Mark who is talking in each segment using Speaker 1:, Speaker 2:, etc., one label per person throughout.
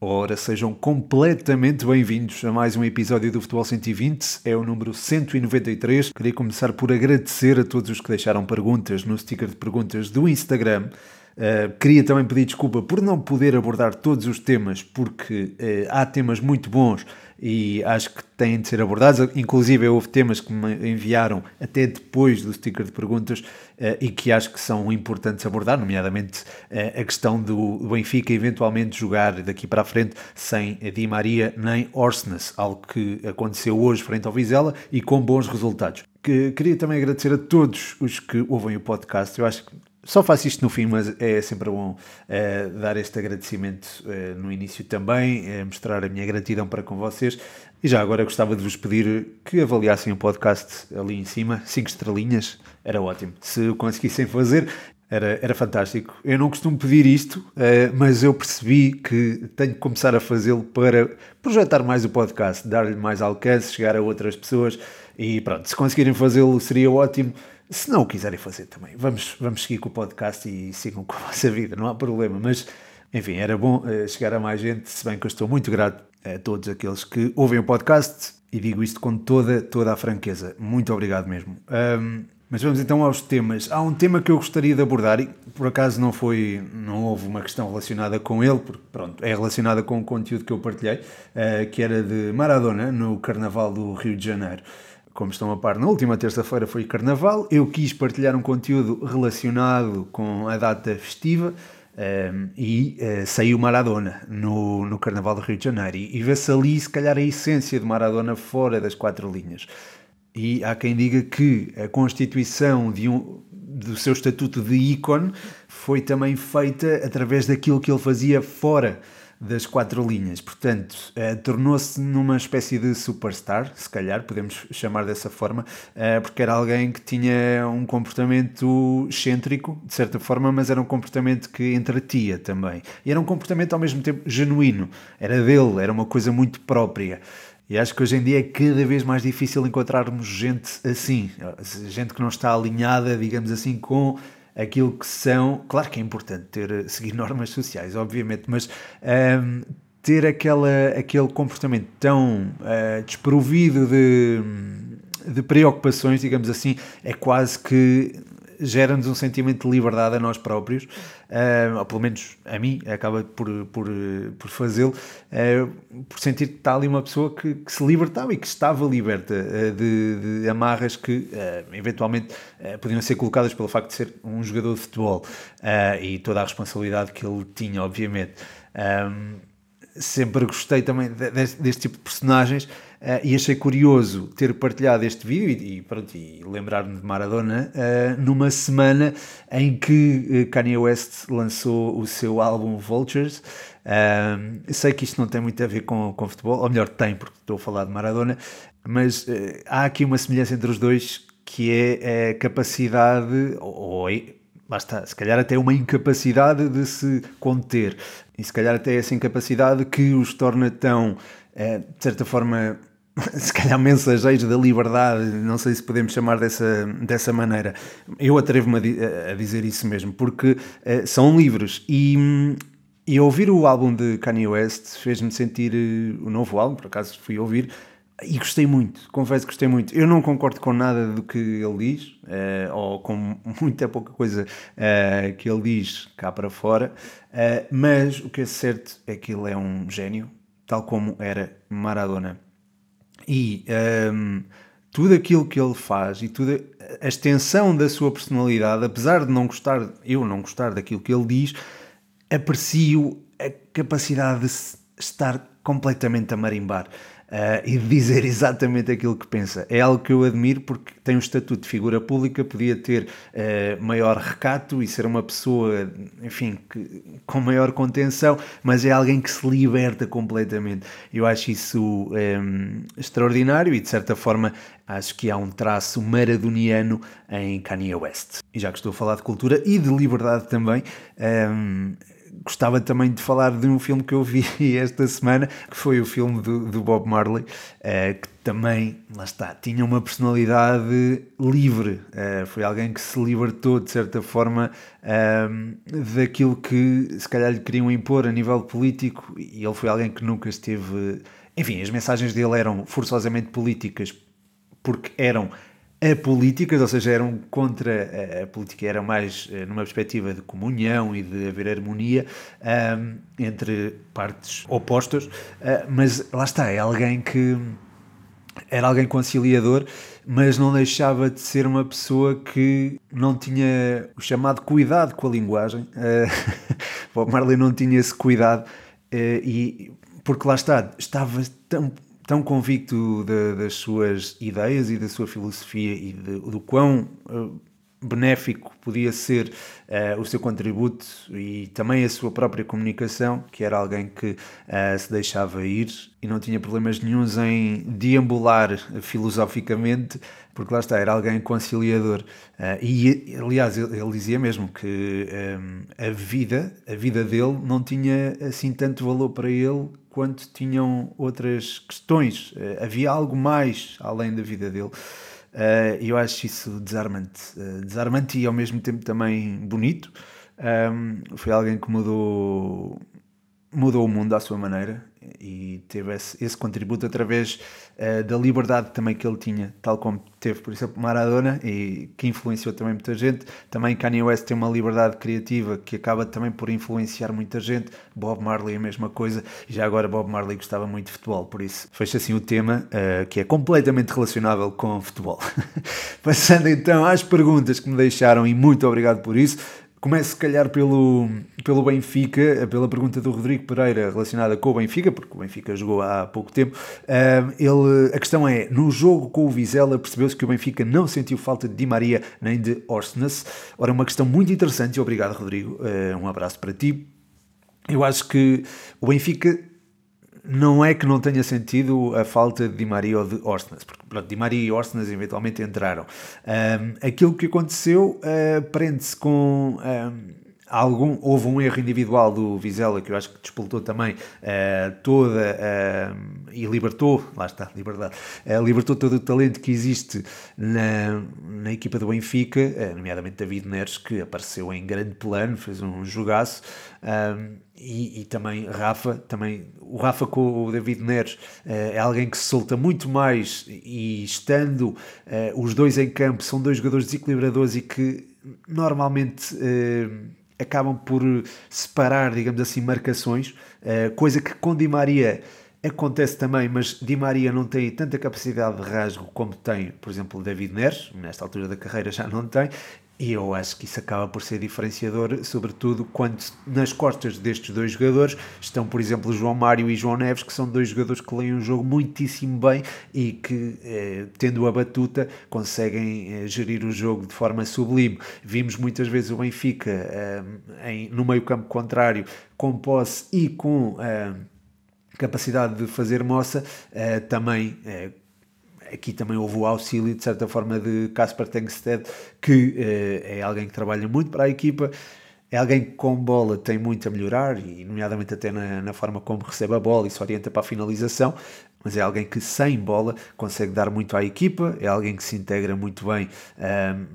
Speaker 1: Ora, sejam completamente bem-vindos a mais um episódio do Futebol 120, é o número 193. Queria começar por agradecer a todos os que deixaram perguntas no sticker de perguntas do Instagram. Uh, queria também pedir desculpa por não poder abordar todos os temas, porque uh, há temas muito bons e acho que têm de ser abordados. Inclusive, houve temas que me enviaram até depois do sticker de perguntas uh, e que acho que são importantes abordar, nomeadamente a questão do Benfica eventualmente jogar daqui para a frente sem Di Maria nem Orsnes, algo que aconteceu hoje frente ao Vizela e com bons resultados. Que, queria também agradecer a todos os que ouvem o podcast. Eu acho que só faço isto no fim, mas é sempre bom uh, dar este agradecimento uh, no início também, uh, mostrar a minha gratidão para com vocês. E já agora gostava de vos pedir que avaliassem o podcast ali em cima, 5 estrelinhas, era ótimo. Se o conseguissem fazer, era, era fantástico. Eu não costumo pedir isto, mas eu percebi que tenho que começar a fazê-lo para projetar mais o podcast, dar-lhe mais alcance, chegar a outras pessoas. E pronto, se conseguirem fazê-lo seria ótimo. Se não o quiserem fazer também, vamos, vamos seguir com o podcast e sigam com a vossa vida, não há problema. Mas, enfim, era bom uh, chegar a mais gente, se bem que eu estou muito grato a todos aqueles que ouvem o podcast e digo isto com toda, toda a franqueza. Muito obrigado mesmo. Um, mas vamos então aos temas. Há um tema que eu gostaria de abordar e por acaso não foi, não houve uma questão relacionada com ele, porque pronto, é relacionada com o conteúdo que eu partilhei, uh, que era de Maradona no Carnaval do Rio de Janeiro como estão a par, na última terça-feira foi Carnaval. Eu quis partilhar um conteúdo relacionado com a data festiva um, ehm, e uh, saiu Maradona no, no Carnaval do Rio de Janeiro. E, e vê-se ali, se calhar, a essência de Maradona fora das quatro linhas. E há quem diga que a constituição de um, do seu estatuto de ícone foi também feita através daquilo que ele fazia fora das quatro linhas. Portanto, uh, tornou-se numa espécie de superstar, se calhar podemos chamar dessa forma, uh, porque era alguém que tinha um comportamento excêntrico, de certa forma, mas era um comportamento que entretia também. E era um comportamento ao mesmo tempo genuíno. Era dele, era uma coisa muito própria. E acho que hoje em dia é cada vez mais difícil encontrarmos gente assim, gente que não está alinhada, digamos assim, com aquilo que são. Claro que é importante ter, seguir normas sociais, obviamente, mas um, ehm, ter aquela, aquele comportamento tão uh, desprovido de, de preocupações, digamos assim, é quase que gera-nos um sentimento de liberdade a nós próprios, uh, ou pelo menos a mim, acaba por, por, por fazê-lo, uh, por sentir que está ali uma pessoa que, que se libertava e que estava liberta uh, de, de, amarras que eventualmente podiam ser colocadas pelo facto de ser um jogador de futebol e toda a responsabilidade que ele tinha, obviamente. Um, sempre gostei também deste, deste tipo de personagens Uh, e achei curioso ter partilhado este vídeo e, e, e lembrar-me de Maradona uh, numa semana em que uh, Kanye West lançou o seu álbum Vultures. sei que isto não tem muito a ver com, com futebol, ou melhor, tem, porque estou a falar de Maradona, mas há aqui uma semelhança entre os dois que é a capacidade, ou, ou é, basta, se calhar até uma incapacidade de se conter, e se calhar até essa incapacidade que os torna tão, de certa forma, se calhar mensageiros da liberdade, não sei se podemos chamar dessa, dessa maneira. Eu atrevo-me a, a, dizer isso mesmo, porque uh, são livres e, e ouvir o álbum de Kanye West fez-me sentir uh, o novo álbum, por acaso fui ouvir, e gostei muito, confesso que gostei muito. Eu não concordo com nada do que ele diz, uh, ou com muita pouca coisa uh, que ele diz cá para fora, uh, mas o que é certo é que ele é um gênio, tal como era Maradona. E um, tudo aquilo que ele faz e toda a extensão da sua personalidade, apesar de não gostar, eu não gostar daquilo que ele diz, aprecio a capacidade de estar completamente a marimbar uh, e dizer exatamente aquilo que pensa. É algo que eu admiro porque tem um estatuto de figura pública, podia ter uh, maior recato e ser uma pessoa, enfim, que, com maior contenção, mas é alguém que se liberta completamente. Eu acho isso um, ehm, extraordinário e, de certa forma, acho que há um traço maradoniano em Kanye West. E já que estou a falar de cultura e de liberdade também, um, gostava também de falar de um filme que eu vi esta semana, que foi o filme do, do Bob Marley, uh, que também, lá está, tinha uma personalidade livre. Uh, foi alguém que se libertou, de certa forma, uh, daquilo que se calhar lhe queriam impor a nível político, e ele foi alguém que nunca esteve. Enfim, as mensagens dele eram forçosamente políticas, porque eram apolíticas, ou seja, eram contra a, política, eram mais eh, numa perspectiva de comunhão e de haver harmonia um, entre partes opostas, uh, mas lá está, é alguém que era alguém conciliador, mas não deixava de ser uma pessoa que não tinha o chamado cuidado com a linguagem. Uh, Bob Marley não tinha esse cuidado uh, e porque lá está, estava tão tão convicto de, das suas ideias e da sua filosofia e de, do quão uh, benéfico podia ser uh, o seu contributo e também a sua própria comunicação, que era alguém que uh, se deixava ir e não tinha problemas nenhums em deambular filosoficamente, porque lá está, era alguém conciliador. Uh, e, aliás, ele, ele, dizia mesmo que um, a vida, a vida dele não tinha assim tanto valor para ele quanto tinham outras questões. Uh, havia algo mais além da vida dele. Uh, eu acho isso desarmante. Uh, desarmante e ao mesmo tempo também bonito. Um, foi alguém que mudou, mudou o mundo à sua maneira e teve esse, esse contributo através uh, da liberdade também que ele tinha, tal como teve, por exemplo, Maradona, e que influenciou também muita gente. Também Kanye West tem uma liberdade criativa que acaba também por influenciar muita gente. Bob Marley a mesma coisa, e já agora Bob Marley gostava muito de futebol, por isso fecha assim o tema uh, que é completamente relacionável com futebol. Passando então às perguntas que me deixaram, e muito obrigado por isso. Começo, se calhar, pelo, pelo Benfica, pela pergunta do Rodrigo Pereira relacionada com o Benfica, porque o Benfica jogou há pouco tempo. ele, a questão é: no jogo com o Vizela, percebeu-se que o Benfica não sentiu falta de Di Maria nem de Orsnes. Ora, uma questão muito interessante, obrigado, Rodrigo. Uh, um abraço para ti. Eu acho que o Benfica não é que não tenha sentido a falta de Di Maria ou de Orsnes, porque pronto, Di Maria e Orsnes eventualmente entraram. Um, aquilo que aconteceu uh, prende-se com um, algum, houve um erro individual do Vizela que eu acho que despoltou também uh, toda uh, e libertou, lá está, liberdade, uh, libertou todo o talento que existe na, na equipa do Benfica, nomeadamente David Neres, que apareceu em grande plano, fez um jogaço. E, e, também Rafa, também o Rafa com o David Neres é alguém que se solta muito mais e estando os dois em campo são dois jogadores desequilibradores e que normalmente acabam por separar, digamos assim, marcações, uh, coisa que com Di Maria acontece também, mas Di Maria não tem tanta capacidade de rasgo como tem, por exemplo, David Neres, nesta altura da carreira já não tem, e eu acho que isso acaba por ser diferenciador, sobretudo quando nas costas destes dois jogadores estão, por exemplo, João Mário e João Neves, que são dois jogadores que leem o jogo muitíssimo bem e que, eh, tendo a batuta, conseguem eh, gerir o jogo de forma sublime. Vimos muitas vezes o Benfica eh, em, no meio-campo contrário, com posse e com eh, capacidade de fazer moça, eh, também eh, aqui também houve o auxílio, de certa forma, de Casper Tengsted, que eh, é alguém que trabalha muito para a equipa, é alguém que com bola tem muito a melhorar, e nomeadamente até na, na forma como recebe a bola e se orienta para a finalização, mas é alguém que sem bola consegue dar muito à equipa, é alguém que se integra muito bem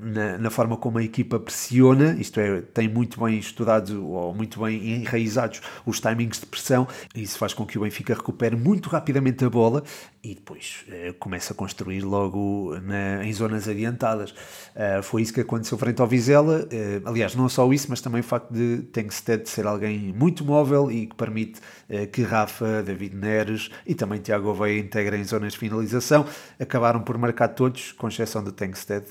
Speaker 1: na, na, forma como a equipa pressiona, isto é, tem muito bem estudados ou muito bem enraizados os timings de pressão, e isso faz com que o Benfica recupere muito rapidamente a bola e depois uh, começa a construir logo na, em zonas adiantadas. Uh, foi isso que aconteceu frente ao Vizela, uh, aliás, não só isso, mas também o facto de Tengsted ser alguém muito móvel e que permite que Rafa, David Neres e também Tiago Gouveia integrem zonas de finalização. Acabaram por marcar todos, com exceção do Tengsted,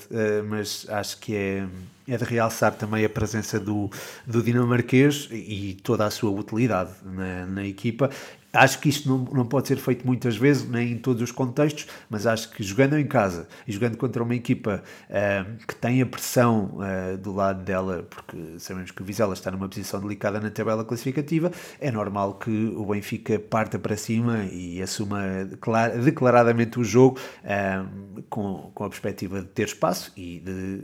Speaker 1: mas acho que é, é de realçar também a presença do, do dinamarquês e toda a sua utilidade na, na equipa Acho que isto não, não pode ser feito muitas vezes, nem em todos os contextos, mas acho que jogando em casa e jogando contra uma equipa uh, que tem a pressão uh, do lado dela, porque sabemos que o Vizela está numa posição delicada na tabela classificativa, é normal que o Benfica parta para cima e assuma declaradamente o jogo uh, com, com a perspectiva de ter espaço e de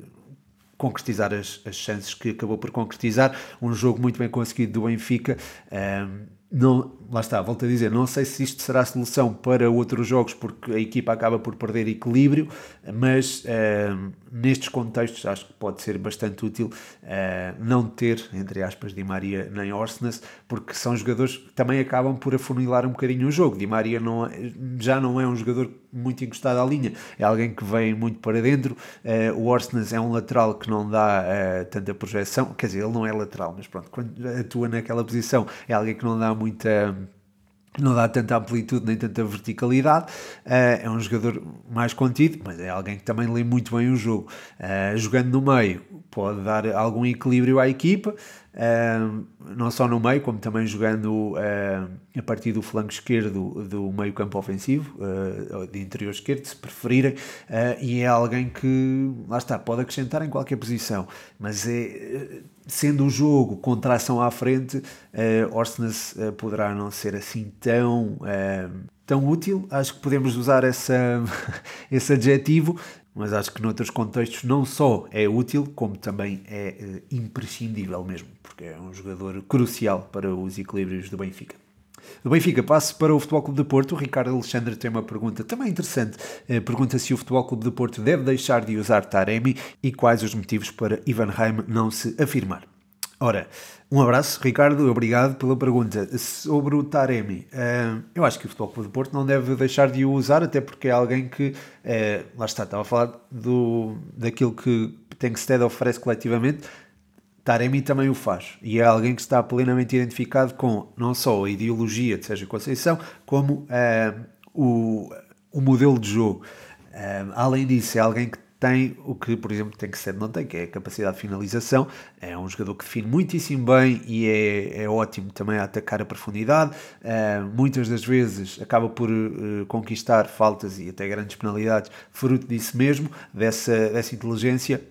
Speaker 1: concretizar as, as chances que acabou por concretizar. Um jogo muito bem conseguido do Benfica. Não, lá está, volto a dizer, não sei se isto será solução para outros jogos, porque a equipa acaba por perder equilíbrio, mas uh, nestes contextos acho que pode ser bastante útil uh, não ter, entre aspas, Di Maria nem Orsnes, porque são jogadores que também acabam por afunilar um bocadinho o jogo. Di Maria não, é, já não é um jogador muito encostado à linha, é alguém que vem muito para dentro. Uh, o Orsnes é um lateral que não dá tanta projeção, quer dizer, ele não é lateral, mas pronto, quando atua naquela posição, é alguém que não dá muita não dá tanta amplitude nem tanta verticalidade, uh, é um jogador mais contido, mas é alguém que também lê muito bem o jogo. Uh, jogando no meio, pode dar algum equilíbrio à equipa, uh, não só no meio, como também jogando a partir do flanco esquerdo do meio campo ofensivo, de interior esquerdo, se preferirem, e é alguém que, lá está, pode acrescentar em qualquer posição, mas é sendo o jogo com tração à frente, uh, Orsnes uh, poderá não ser assim tão, uh, tão útil. Acho que podemos usar essa, esse adjetivo, mas acho que noutros contextos não só é útil, como também é uh, imprescindível mesmo, porque é um jogador crucial para os equilíbrios do Benfica. Do Benfica, passo para o Futebol Clube de Porto. O Ricardo Alexandre tem uma pergunta também interessante. Eh, pergunta se o Futebol Clube de Porto deve deixar de usar Taremi e quais os motivos para Ivan Heim não se afirmar. Ora, um abraço, Ricardo, obrigado pela pergunta. Sobre o Taremi, uh, eu acho que o Futebol Clube de Porto não deve deixar de o usar, até porque é alguém que, uh, lá está, estava a falar do, daquilo que Tenkstead oferece coletivamente, Taremi também o faz. E é alguém que está plenamente identificado com não só a ideologia de Sérgio Conceição, como uh, o, o modelo de jogo. Uh, além disso, é alguém que tem o que, por exemplo, tem que ser não tem, que é a capacidade de finalização. É um jogador que define muitíssimo bem e é, é ótimo também a atacar a profundidade. Uh, muitas das vezes acaba por uh, conquistar faltas e até grandes penalidades, fruto disso mesmo, dessa, dessa inteligência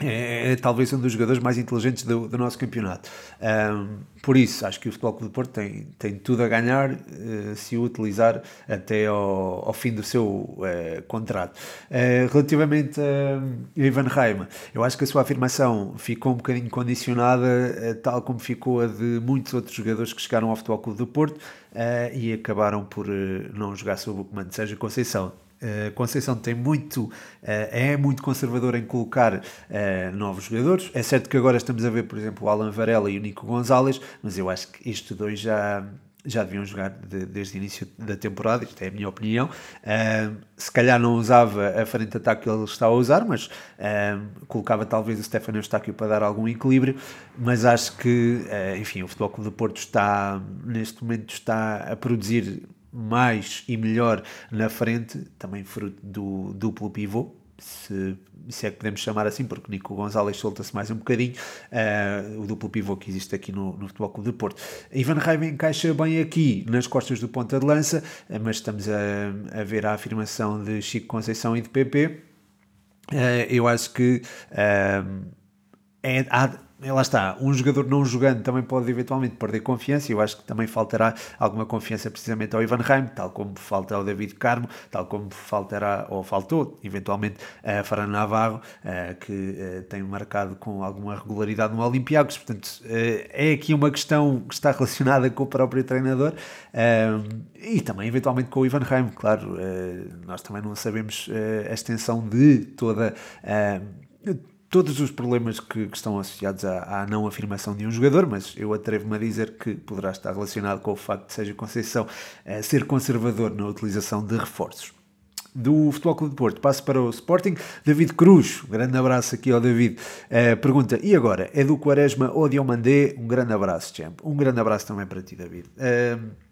Speaker 1: é, é, talvez um dos jogadores mais inteligentes do, do nosso campeonato. Um, por isso, acho que o Futebol Clube do Porto tem, tem tudo a ganhar uh, se o utilizar até ao, ao fim do seu uh, contrato. Uh, relativamente a Ivan Reima, eu acho que a sua afirmação ficou um bocadinho condicionada, tal como ficou a de muitos outros jogadores que chegaram ao Futebol Clube do Porto e acabaram por não jogar sob o comando de Sérgio Conceição Uh, Conceição tem muito, uh, é muito conservador em colocar uh, novos jogadores. É certo que agora estamos a ver, por exemplo, o Alan Varela e o Nico Gonzalez, mas eu acho que estes dois já, já deviam jogar de, desde o início da temporada, isto é a minha opinião. se calhar não usava a frente de ataque que ele está a usar, mas colocava talvez o Stefano Eustáquio para dar algum equilíbrio, mas acho que, enfim, o Futebol Clube do Porto está, neste momento, está a produzir mais e melhor na frente, também fruto do duplo pivô, se, se é que podemos chamar assim, porque Nico Gonzalez solta-se mais um bocadinho, uh, o duplo pivô que existe aqui no, no Futebol Clube de Porto. Ivan Reiva encaixa bem aqui nas costas do ponta de lança, uh, mas estamos a, a ver a afirmação de Chico Conceição e de PP. Uh, eh, eu acho que é, há, lá está, um jogador não jogando também pode eventualmente perder confiança eu acho que também faltará alguma confiança precisamente ao Ivan Reim, tal como falta ao David Carmo, tal como faltará ou faltou eventualmente a Fran Navarro, eh, que eh, tem marcado com alguma regularidade no Olympiacos, portanto eh, é aqui uma questão que está relacionada com o próprio treinador e também eventualmente com o Ivan Reim, claro, nós também não sabemos a extensão de toda todos os problemas que, que estão associados à, à, não afirmação de um jogador, mas eu atrevo-me a dizer que poderá estar relacionado com o facto de Sérgio Conceição uh, ser conservador na utilização de reforços. Do Futebol Clube de Porto, passo para o Sporting. David Cruz, um grande abraço aqui ao David. Uh, pergunta: e agora? É do Quaresma ou de Omandé? Um grande abraço, Champ. Um grande abraço também para ti, David. Uh,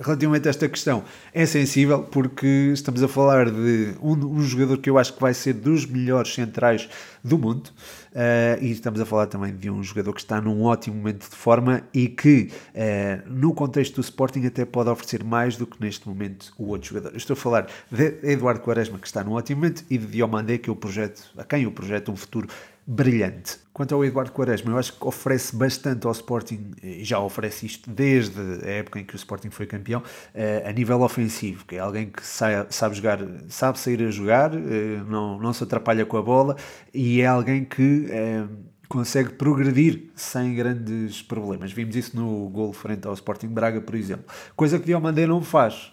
Speaker 1: relativamente a esta questão é sensível porque estamos a falar de um, um, jogador que eu acho que vai ser dos melhores centrais do mundo uh, e estamos a falar também de um jogador que está num ótimo momento de forma e que uh, no contexto do Sporting até pode oferecer mais do que neste momento o outro jogador. Estou a falar de Eduardo Quaresma que está num ótimo momento e de Diomandé que eu projeto, a quem eu projeto um futuro brilhante. Quanto ao Eduardo Quaresma, eu acho que oferece bastante ao Sporting, e já oferece isto desde a época em que o Sporting foi campeão, eh, a nível ofensivo, que é alguém que sabe jogar, sabe sair a jogar, eh, não, não se atrapalha com a bola, e é alguém que eh, consegue progredir sem grandes problemas. Vimos isso no gol frente ao Sporting Braga, por exemplo. Coisa que Diomandé não faz.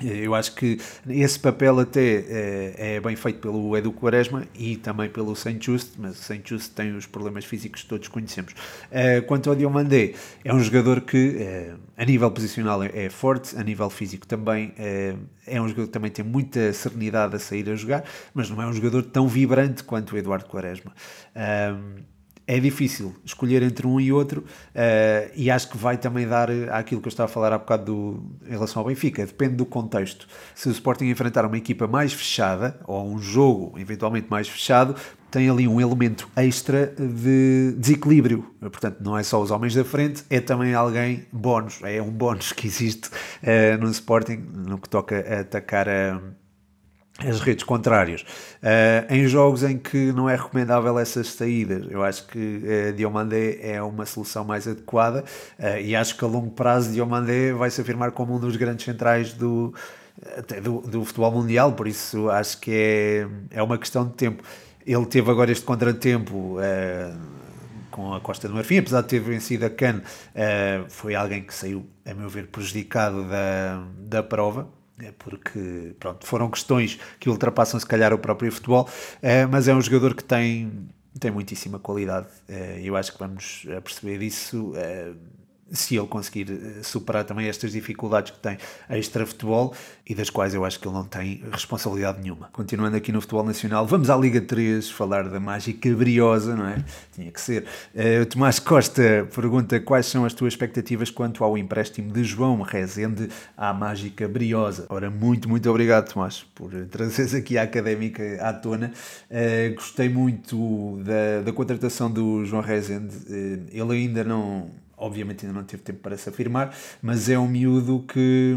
Speaker 1: Eu acho que esse papel até é, é, bem feito pelo Edu Quaresma e também pelo Saint Just, mas o Saint Just tem os problemas físicos que todos conhecemos. Uh, quanto ao Diomandé, é um jogador que uh, a nível posicional é, é, forte, a nível físico também é um jogador que também tem muita serenidade a sair a jogar, mas não é um jogador tão vibrante quanto o Eduardo Quaresma é difícil escolher entre um e outro uh, e acho que vai também dar aquilo que eu estava a falar há bocado do, em relação ao Benfica, depende do contexto. Se o Sporting enfrentar uma equipa mais fechada ou um jogo eventualmente mais fechado, tem ali um elemento extra de desequilíbrio. Portanto, não é só os homens da frente, é também alguém bónus, é um bónus que existe uh, no Sporting no que toca a atacar a as redes contrárias. Uh, em jogos em que não é recomendável essas saídas, eu acho que uh, Diomandé é uma solução mais adequada uh, e acho que a longo prazo Diomandé vai se afirmar como um dos grandes centrais do, do, do futebol mundial, por isso acho que é, é uma questão de tempo. Ele teve agora este contratempo com a Costa do Marfim, apesar de ter vencido a Cannes, foi alguém que saiu, a meu ver, prejudicado da, da prova, porque pronto, foram questões que ultrapassam se calhar o próprio futebol, é, mas é um jogador que tem, tem muitíssima qualidade. É, eu acho que vamos perceber isso se ele conseguir eh, superar também estas dificuldades que tem a extra-futebol e das quais eu acho que ele não tem responsabilidade nenhuma. Continuando aqui no futebol nacional, vamos à Liga 3 falar da mágica briosa, não é? Tinha que ser. Uh, Tomás Costa pergunta quais são as tuas expectativas quanto ao empréstimo de João Rezende à mágica briosa. Ora, muito, muito obrigado, Tomás, por trazeres aqui a académica à tona. Uh, gostei muito da, da contratação do João Rezende. Uh, ele ainda não obviamente ainda não teve tempo para se afirmar, mas é um miúdo que,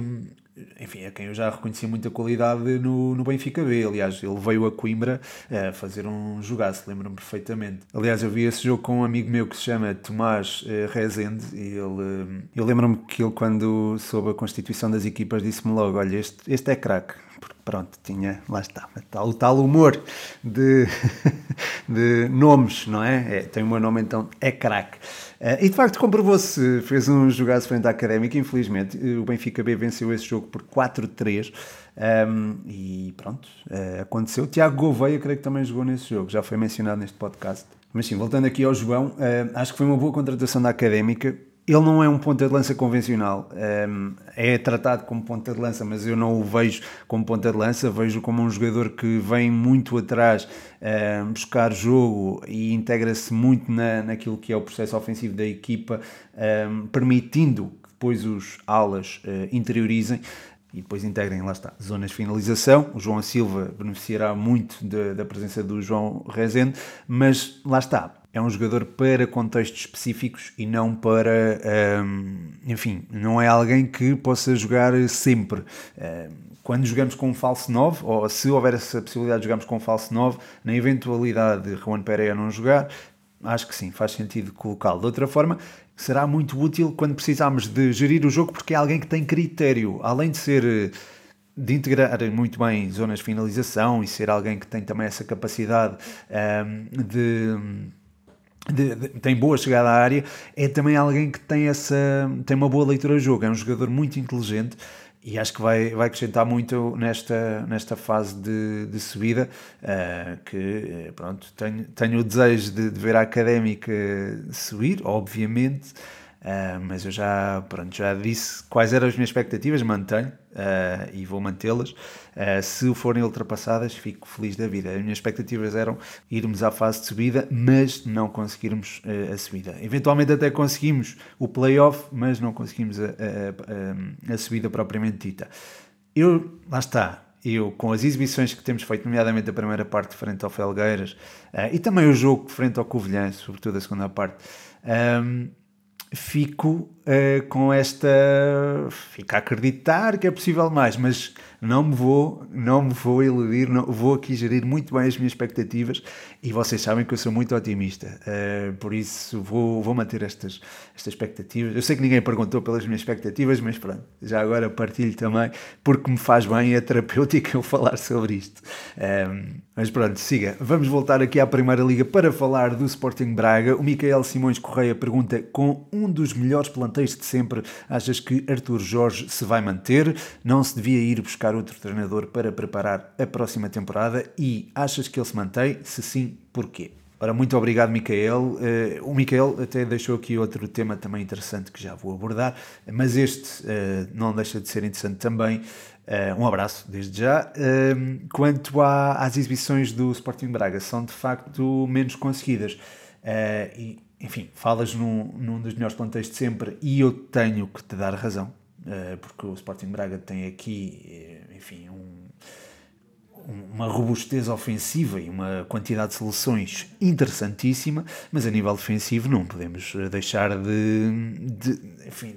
Speaker 1: enfim, é quem eu já reconhecia muita qualidade no, no Benfica B. Aliás, ele veio a Coimbra a fazer um jogaço, lembro-me perfeitamente. Aliás, eu vi esse jogo com um amigo meu que se chama Tomás eh, Rezende e ele, eh, eu lembro-me que ele, quando soube a constituição das equipas, disse-me logo: Olha, este, este é craque porque pronto, tinha, lá está, o tal humor de, de nomes, não é? é? Tem o meu nome então, é craque. Uh, e de facto comprovou-se, fez um jogaço frente à Académica, infelizmente, o Benfica B venceu esse jogo por 4-3, um, e pronto, uh, aconteceu. Tiago Gouveia, creio que também jogou nesse jogo, já foi mencionado neste podcast. Mas sim, voltando aqui ao João, acho que foi uma boa contratação da Académica, ele não é um ponta de lança convencional, é tratado como ponta de lança, mas eu não o vejo como ponta de lança, vejo como um jogador que vem muito atrás buscar jogo e integra-se muito na, naquilo que é o processo ofensivo da equipa, permitindo que depois os alas eh, interiorizem e depois integrem, lá está, zonas de finalização. O João Silva beneficiará muito da presença do João Rezende, mas lá está, é um jogador para contextos específicos e não para, um, enfim, não é alguém que possa jogar sempre. Um, quando jogamos com um falso 9, ou se houver essa possibilidade de jogarmos com um falso 9, na eventualidade de Juan Pereira não jogar, acho que sim, faz sentido colocá-lo. De outra forma, será muito útil quando precisarmos de gerir o jogo, porque é alguém que tem critério, além de ser de integrar muito bem zonas de finalização e ser alguém que tem também essa capacidade um, de de, de, tem boa chegada à área, é também alguém que tem, essa, tem uma boa leitura de jogo, é um jogador muito inteligente e acho que vai, vai acrescentar muito nesta, nesta fase de, de subida, uh, que eh, pronto, tenho, tenho o desejo de, de ver a Académica subir, obviamente, Uh, mas eu já, pronto, já disse quais eram as minhas expectativas, mantenho uh, e vou mantê-las. Uh, se forem ultrapassadas, fico feliz da vida. As minhas expectativas eram irmos à fase de subida, mas não conseguirmos a subida. Eventualmente até conseguimos o playoff, mas não conseguimos a, a, a, a subida propriamente dita. Eu, lá está, eu, com as exibições que temos feito, nomeadamente a primeira parte frente ao Felgueiras uh, e também o jogo frente ao Covilhã, sobretudo a segunda parte, fico uh, com esta. fico a acreditar que é possível mais, mas não me vou, não me vou iludir, não, vou aqui gerir muito bem as minhas expectativas e vocês sabem que eu sou muito otimista, uh, por isso vou, vou manter estas, estas expectativas. Eu sei que ninguém perguntou pelas minhas expectativas, mas pronto, já agora partilho também, porque me faz bem, é terapêutico eu falar sobre isto. Um, ehm, mas pronto, siga. Vamos voltar aqui à Primeira Liga para falar do Sporting Braga. O Micael Simões Correia pergunta: com um dos melhores planteios de sempre, achas que Arthur Jorge se vai manter? Não se devia ir buscar outro treinador para preparar a próxima temporada? E achas que ele se mantém? Se sim, porquê? Ora, muito obrigado, Micael. Uh, o Micael até deixou aqui outro tema também interessante que já vou abordar, mas este uh, não deixa de ser interessante também. Uh, um abraço desde já. Uh, quanto à, às exibições do Sporting Braga, são de facto menos conseguidas. E, enfim, falas num, num dos melhores plantéis de sempre e eu tenho que te dar razão, porque o Sporting Braga tem aqui, enfim, um, uma robustez ofensiva e uma quantidade de soluções interessantíssima, mas a nível defensivo não podemos deixar de, de enfim,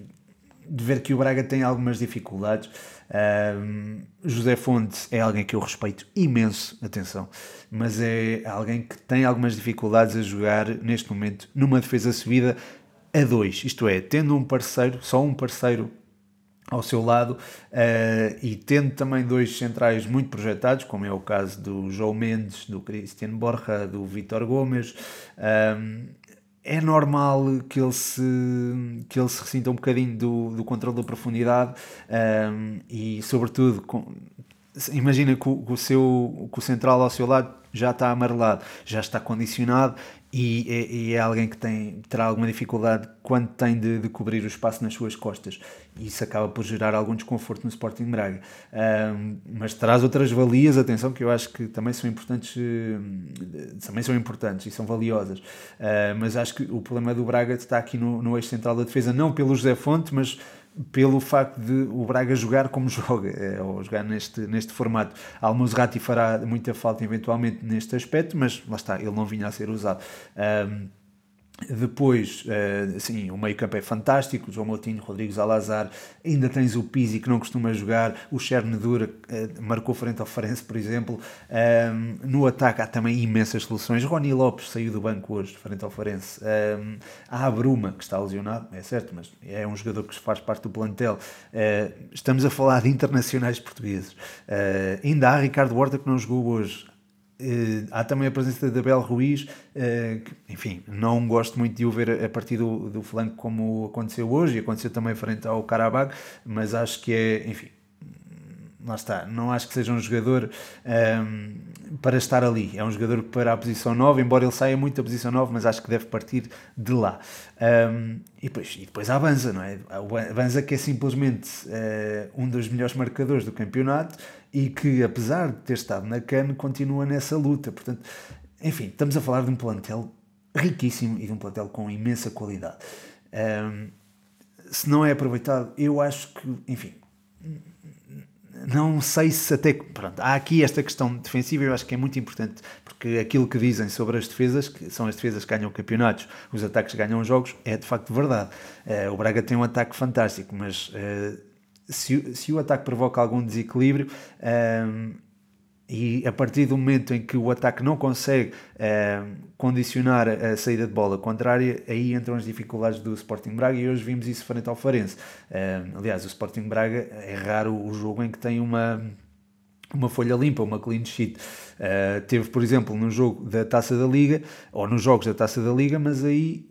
Speaker 1: de ver que o Braga tem algumas dificuldades. Um, José Fonte é alguém que eu respeito imenso, atenção, mas é alguém que tem algumas dificuldades a jogar neste momento numa defesa subida a dois, isto é, tendo um parceiro, só um parceiro ao seu lado uh, e tendo também dois centrais muito projetados, como é o caso do João Mendes, do Cristiano Borja, do Vitor Gomes. Um, é normal que ele se, que ele se ressinta um bocadinho do, do controle da profundidade um, e, sobretudo, com, imagina que o, que o, seu, que o central ao seu lado já está amarelado, já está condicionado e e é, alguém que tem, terá alguma dificuldade quando tem de, de, cobrir o espaço nas suas costas. Isso acaba por gerar algum desconforto no Sporting Braga. Um, mas traz outras valias, atenção, que eu acho que também são importantes, eh, também são importantes e são valiosas. Uh, mas acho que o problema do Braga está aqui no, no eixo central da defesa, não pelo José Fonte, mas pelo facto de o Braga jogar como joga, é, ou jogar neste, neste formato. Almozrati fará muita falta eventualmente neste aspecto, mas lá está, ele não vinha a ser usado. Um, depois, uh, sim, o meio campo é fantástico, João Moutinho, Rodrigues Alazar, ainda tens o Pizzi que não costuma jogar, o Chernedura uh, marcou frente ao Farense, por exemplo. Um, no ataque há também imensas soluções. Rony Lopes saiu do banco hoje, frente ao Farense. Um, há a Bruma, que está lesionado, é certo, mas é um jogador que faz parte do plantel. Uh, estamos a falar de internacionais portugueses. ainda há Ricardo Horta que não jogou hoje. Uh, há também a presença de Abel Ruiz, uh, que, enfim, não gosto muito de o ver a partir do, do flanco como aconteceu hoje, e aconteceu também frente ao Karabag, mas acho que é, enfim, lá está, não acho que seja um jogador um, ehm, para estar ali. É um jogador para a posição 9, embora ele saia muito da posição 9, mas acho que deve partir de lá. Um, ehm, e, depois, e depois há a Banza, não é? A Banza que é simplesmente uh, um dos melhores marcadores do campeonato e que, apesar de ter estado na CAN, continua nessa luta. Portanto, enfim, estamos a falar de um plantel riquíssimo e de um plantel com imensa qualidade. Um, ehm, se não é aproveitado, eu acho que, enfim, não sei se até. Pronto, há aqui esta questão defensiva, eu acho que é muito importante, porque aquilo que dizem sobre as defesas, que são as defesas que ganham campeonatos, os ataques ganham jogos, é de facto verdade. Uh, o Braga tem um ataque fantástico, mas uh, se, se o ataque provoca algum desequilíbrio, um, e a partir do momento em que o ataque não consegue uh, condicionar a saída de bola contrária, aí entram as dificuldades do Sporting Braga e hoje vimos isso frente ao Farense. Uh, aliás, o Sporting Braga é raro o jogo em que tem uma, uma folha limpa, uma clean sheet. Uh, teve, por exemplo, no jogo da Taça da Liga, ou nos jogos da Taça da Liga, mas aí,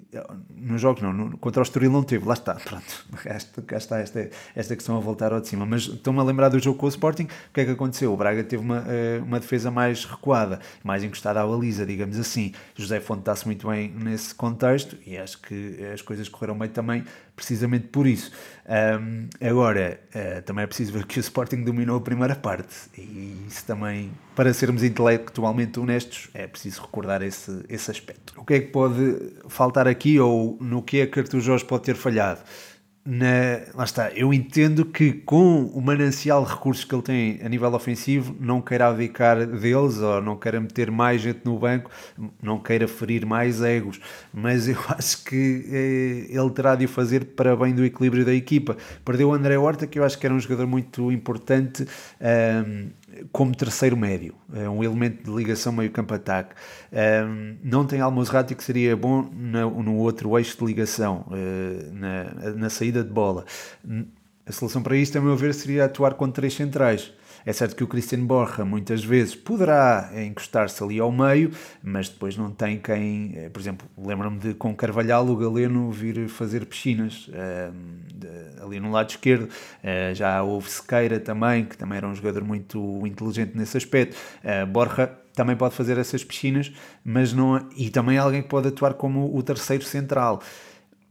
Speaker 1: nos jogos não, no, contra o Estoril não teve, lá está, pronto, cá está esta, esta questão a voltar ao de cima. Mas estou-me a lembrar do jogo com o Sporting, o que é que aconteceu? O Braga teve uma, uh, uma defesa mais recuada, mais encostada à baliza, digamos assim. José Fonte está-se muito bem nesse contexto e acho que as coisas correram bem também precisamente por isso. Um, agora, uh, também é preciso ver que o Sporting dominou a primeira parte e isso também, para sermos intelectualmente honestos, é preciso recordar esse, esse aspecto. O que é que pode faltar aqui ou no que é que Artur Jorge pode ter falhado? na, lá está, eu entendo que com o manancial de recursos que ele tem a nível ofensivo, não queira abdicar deles ou não queira meter mais gente no banco, não queira ferir mais egos, mas eu acho que eh, ele terá de o fazer para bem do equilíbrio da equipa. Perdeu o André Horta, que eu acho que era um jogador muito importante. Um, como terceiro médio, é um elemento de ligação meio-campo-ataque. Um, não tem Almozrati que seria bom no, no outro eixo de ligação, uh, na, na saída de bola. A solução para isto, a meu ver, seria atuar com três centrais. É certo que o Cristiano Borja muitas vezes poderá encostar-se ali ao meio, mas depois não tem quem. Eh, por exemplo, lembro-me de com Carvalhal o Galeno vir fazer piscinas uh, ali no lado esquerdo. Uh, já houve Sequeira também, que também era um jogador muito inteligente nesse aspecto. Uh, Borja também pode fazer essas piscinas, mas não. E também alguém que pode atuar como o terceiro central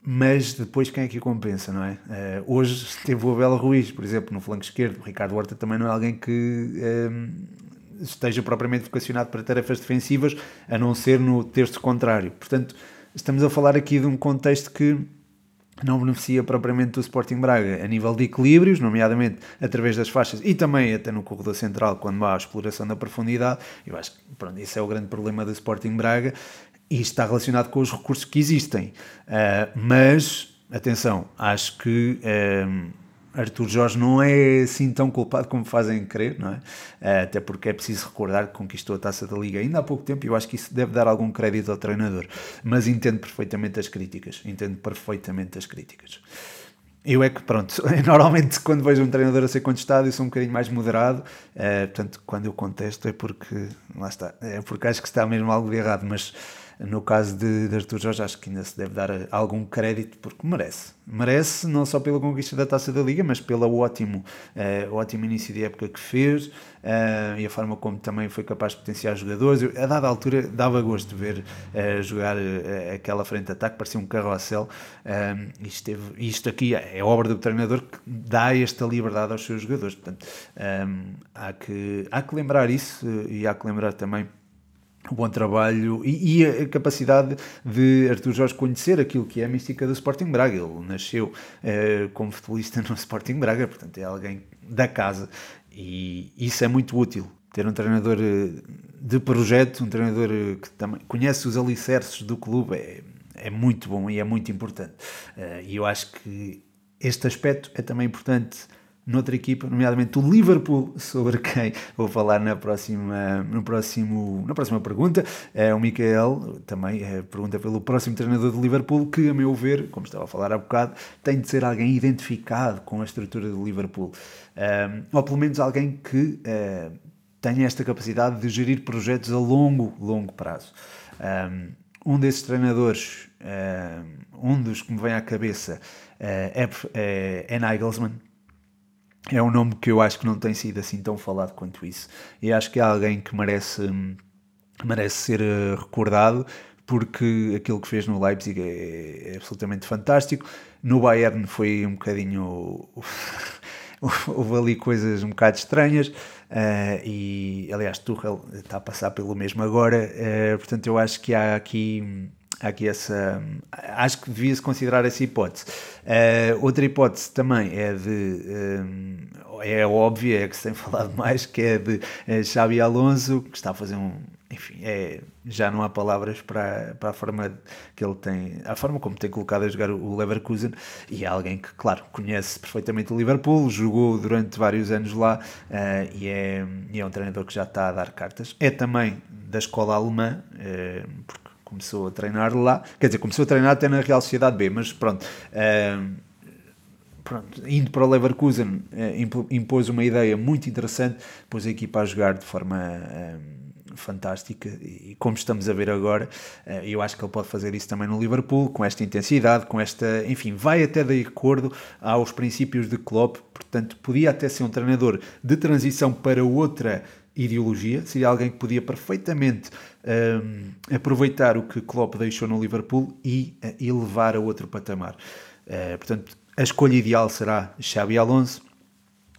Speaker 1: mas depois quem é que compensa, não é? Uh, hoje teve o Abel Ruiz, por exemplo, no flanco esquerdo. O Ricardo Horta também não é alguém que um, ehm, esteja propriamente vocacionado para tarefas defensivas, a não ser no terço contrário. Portanto, estamos a falar aqui de um contexto que não beneficia propriamente do Sporting Braga a nível de equilíbrios, nomeadamente através das faixas e também até no corredor central, quando há a exploração da profundidade. Eu acho que pronto, esse é o grande problema do Sporting Braga e está relacionado com os recursos que existem. Uh, mas, atenção, acho que ah, Arthur Jorge não é assim tão culpado como fazem crer, não é? Uh, até porque é preciso recordar que conquistou a taça da Liga ainda há pouco tempo e eu acho que isso deve dar algum crédito ao treinador. Mas entendo perfeitamente as críticas. Entendo perfeitamente as críticas. Eu é que, pronto, normalmente quando vejo um treinador a ser contestado, eu sou um bocadinho mais moderado, uh, portanto, quando eu contesto é porque, lá está, é porque acho que está mesmo algo de errado, mas no caso de, de Artur Jorge, acho que ainda se deve dar algum crédito, porque merece. Merece, não só pela conquista da taça da Liga, mas pelo ótimo, uh, ótimo início de época que fez uh, e a forma como também foi capaz de potenciar jogadores. Eu, a dada altura, dava gosto de ver uh, jogar aquela frente de ataque, parecia um carrossel. isto, teve, isto aqui é obra do treinador que dá esta liberdade aos seus jogadores. Portanto, há, que, há que lembrar isso e há que lembrar também o bom trabalho e, e, a capacidade de Artur Jorge conhecer aquilo que é a mística do Sporting Braga. Ele nasceu eh, como futebolista no Sporting Braga, portanto é alguém da casa e isso é muito útil. Ter um treinador eh, de projeto, um treinador eh, que também conhece os alicerces do clube é, é muito bom e é muito importante. E eu acho que este aspecto é também importante noutra equipa, nomeadamente o Liverpool, sobre quem vou falar na próxima, no próximo, na próxima pergunta. É o Micael, também é, pergunta pelo próximo treinador do Liverpool, que, a meu ver, como estava a falar há bocado, tem de ser alguém identificado com a estrutura do Liverpool. Um, ou pelo menos alguém que uh, tenha esta capacidade de gerir projetos a longo, longo prazo. Um, um desses treinadores, um dos que me vem à cabeça, é, é, é Nagelsmann, é um nome que eu acho que não tem sido assim tão falado quanto isso. E acho que é alguém que merece, merece ser eh, recordado porque aquilo que fez no Leipzig é, é absolutamente fantástico. No Bayern foi um bocadinho. houve ali coisas um bocado estranhas uh, e aliás Tuchel está a passar pelo mesmo agora uh, portanto eu acho que há aqui há aqui essa. Acho que devia-se considerar essa hipótese. Uh, outra hipótese também é de. Um, eh, é óbvia, é que se tem falado mais, que é de uh, Xabi Alonso, que está a fazer um. Enfim, é, já não há palavras para, para a forma que ele tem, a forma como tem colocado a jogar o Leverkusen, e é alguém que, claro, conhece perfeitamente o Liverpool, jogou durante vários anos lá uh, e, é, e é um treinador que já está a dar cartas. É também da escola alemã, uh, porque começou a treinar lá, quer dizer, começou a treinar até na Real Sociedade B, mas pronto, uh, pronto indo para o Leverkusen uh, impôs uma ideia muito interessante, pôs a equipa a jogar de forma uh, fantástica e como estamos a ver agora, eu acho que ele pode fazer isso também no Liverpool, com esta intensidade, com esta, enfim, vai até de acordo aos princípios de Klopp, portanto podia até ser um treinador de transição para outra ideologia, seria alguém que podia perfeitamente um, aproveitar o que Klopp deixou no Liverpool e uh, elevar a outro patamar. Uh, portanto, a escolha ideal será Xabi Alonso,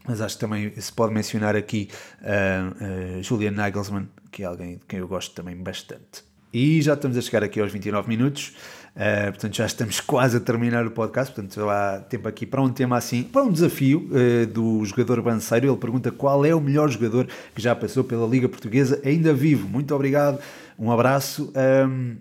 Speaker 1: mas acho que também se pode mencionar aqui uh, Julian Nagelsmann, que é alguém de quem eu gosto também bastante. E já estamos a chegar aqui aos 29 minutos. Uh, portanto, já estamos quase a terminar o podcast. Portanto, há tempo aqui para um tema assim, para um desafio uh, do jogador Banceiro. Ele pergunta qual é o melhor jogador que já passou pela Liga Portuguesa ainda vivo. Muito obrigado, um abraço. Um,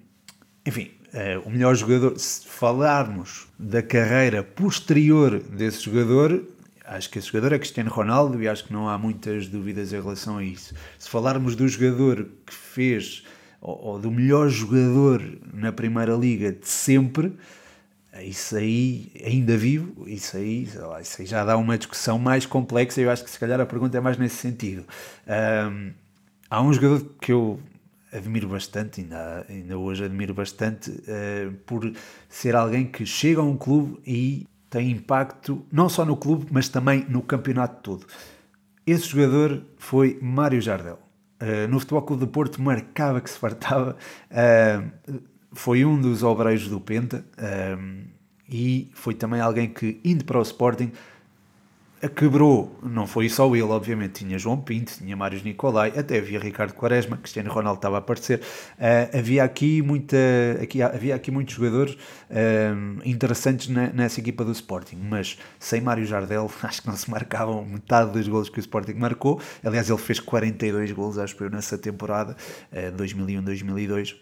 Speaker 1: enfim, uh, o melhor jogador, se falarmos da carreira posterior desse jogador, acho que esse jogador é Cristiano Ronaldo e acho que não há muitas dúvidas em relação a isso. Se falarmos do jogador que fez, ou, ou do melhor jogador na Primeira Liga de sempre, isso aí, ainda vivo, isso aí, isso aí já dá uma discussão mais complexa eu acho que se calhar a pergunta é mais nesse sentido. Um, há um jogador que eu admiro bastante, ainda, ainda hoje admiro bastante, uh, por ser alguém que chega a um clube e tem impacto não só no clube, mas também no campeonato todo. Esse jogador foi Mário Jardel. Uh, no Futebol Clube do Porto marcava que se fartava. Uh, foi um dos obreiros do Penta uh, e foi também alguém que, indo para o Sporting, quebrou, não foi só ele, obviamente, tinha João Pinto, tinha Mário Nicolai, até havia Ricardo Quaresma, Cristiano Ronaldo estava a aparecer, uh, havia aqui muita, aqui, havia aqui muitos jogadores uh, interessantes na, nessa equipa do Sporting, mas sem Mário Jardel, acho que não se marcavam metade dos golos que o Sporting marcou, aliás ele fez 42 golos, acho que eu, nessa temporada, uh, 2001-2002,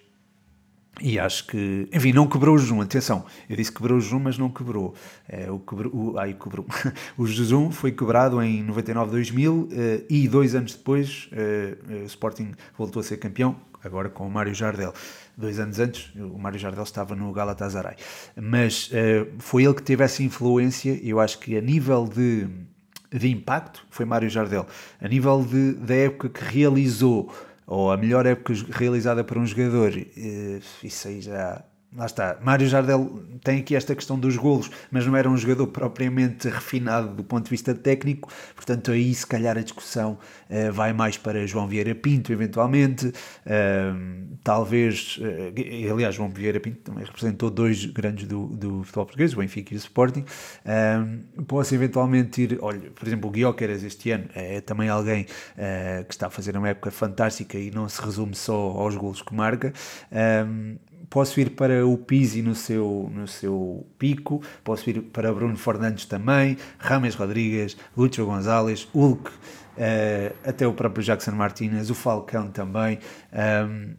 Speaker 1: e acho que, enfim, não quebrou o jejum. Atenção, eu disse quebrou o jejum, mas não quebrou. É, o, quebrou, o, ai, quebrou. o jejum foi quebrado em 99-2000 eh, e dois anos depois eh, o Sporting voltou a ser campeão, agora com o Mário Jardel. Dois anos antes, o Mário Jardel estava no Galatasaray. Mas eh, foi ele que teve essa influência. Eu acho que a nível de, de impacto foi Mário Jardel. A nível de, da época que realizou ou a melhor época realizada para um jogador, eh, isso aí já Lá está. Mário Jardel tem aqui esta questão dos golos, mas não era um jogador propriamente refinado do ponto de vista técnico, portanto, aí se calhar a discussão uh, vai mais para João Vieira Pinto, eventualmente. Uh, talvez, uh, aliás, João Vieira Pinto também representou dois grandes do, do futebol português, o Benfica e o Sporting. posso eventualmente ir, olha, por exemplo, o Guioqueras este ano é também alguém que está a fazer uma época fantástica e não se resume só aos golos que marca posso ir para o Pizzi no seu, no seu pico, posso ir para Bruno Fernandes também, Rames Rodrigues, Lúcio Gonzalez, Hulk, uh, até o próprio Jackson Martinez, o Falcão também. Um,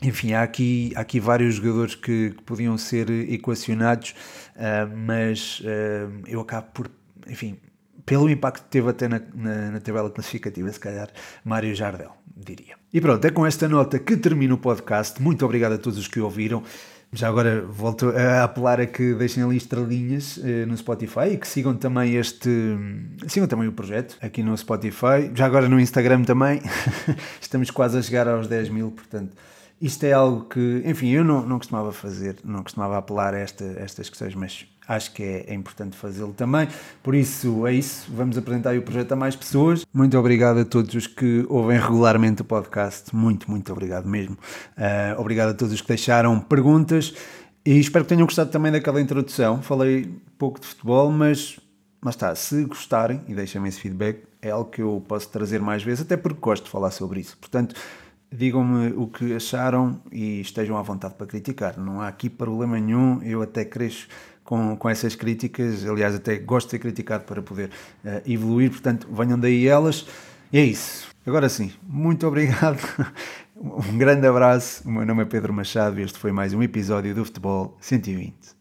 Speaker 1: enfim, há aqui, há aqui vários jogadores que, que podiam ser equacionados, uh, mas uh, eu acabo por, enfim, pelo impacto que teve até na, na, na tabela classificativa, se calhar, Mário Jardel, diria. E pronto, é com esta nota que termino o podcast. Muito obrigado a todos os que ouviram. Já agora volto a apelar a que deixem ali estrelinhas eh, no Spotify e que sigam também este. sigam também o projeto aqui no Spotify. Já agora no Instagram também. Estamos quase a chegar aos 10 mil, portanto isto é algo que, enfim, eu não, não costumava fazer, não costumava apelar a esta, estas questões, mas acho que é, é importante fazê-lo também. Por isso, é isso. Vamos apresentar o projeto a mais pessoas. Muito obrigado a todos os que ouvem regularmente o podcast. Muito, muito obrigado mesmo. Uh, obrigado a todos os que deixaram perguntas e espero que tenham gostado também daquela introdução. Falei pouco de futebol, mas mas está, se gostarem e deixem-me esse feedback, é algo que eu posso trazer mais vezes, até porque gosto de falar sobre isso. Portanto, digam-me o que acharam e estejam à vontade para criticar. Não há aqui problema nenhum, eu até cresço com, com essas críticas, aliás, até gosto de ser criticado para poder uh, evoluir, portanto, venham daí elas. E é isso. Agora sim, muito obrigado, um grande abraço. O meu nome é Pedro Machado e este foi mais um episódio do Futebol 120.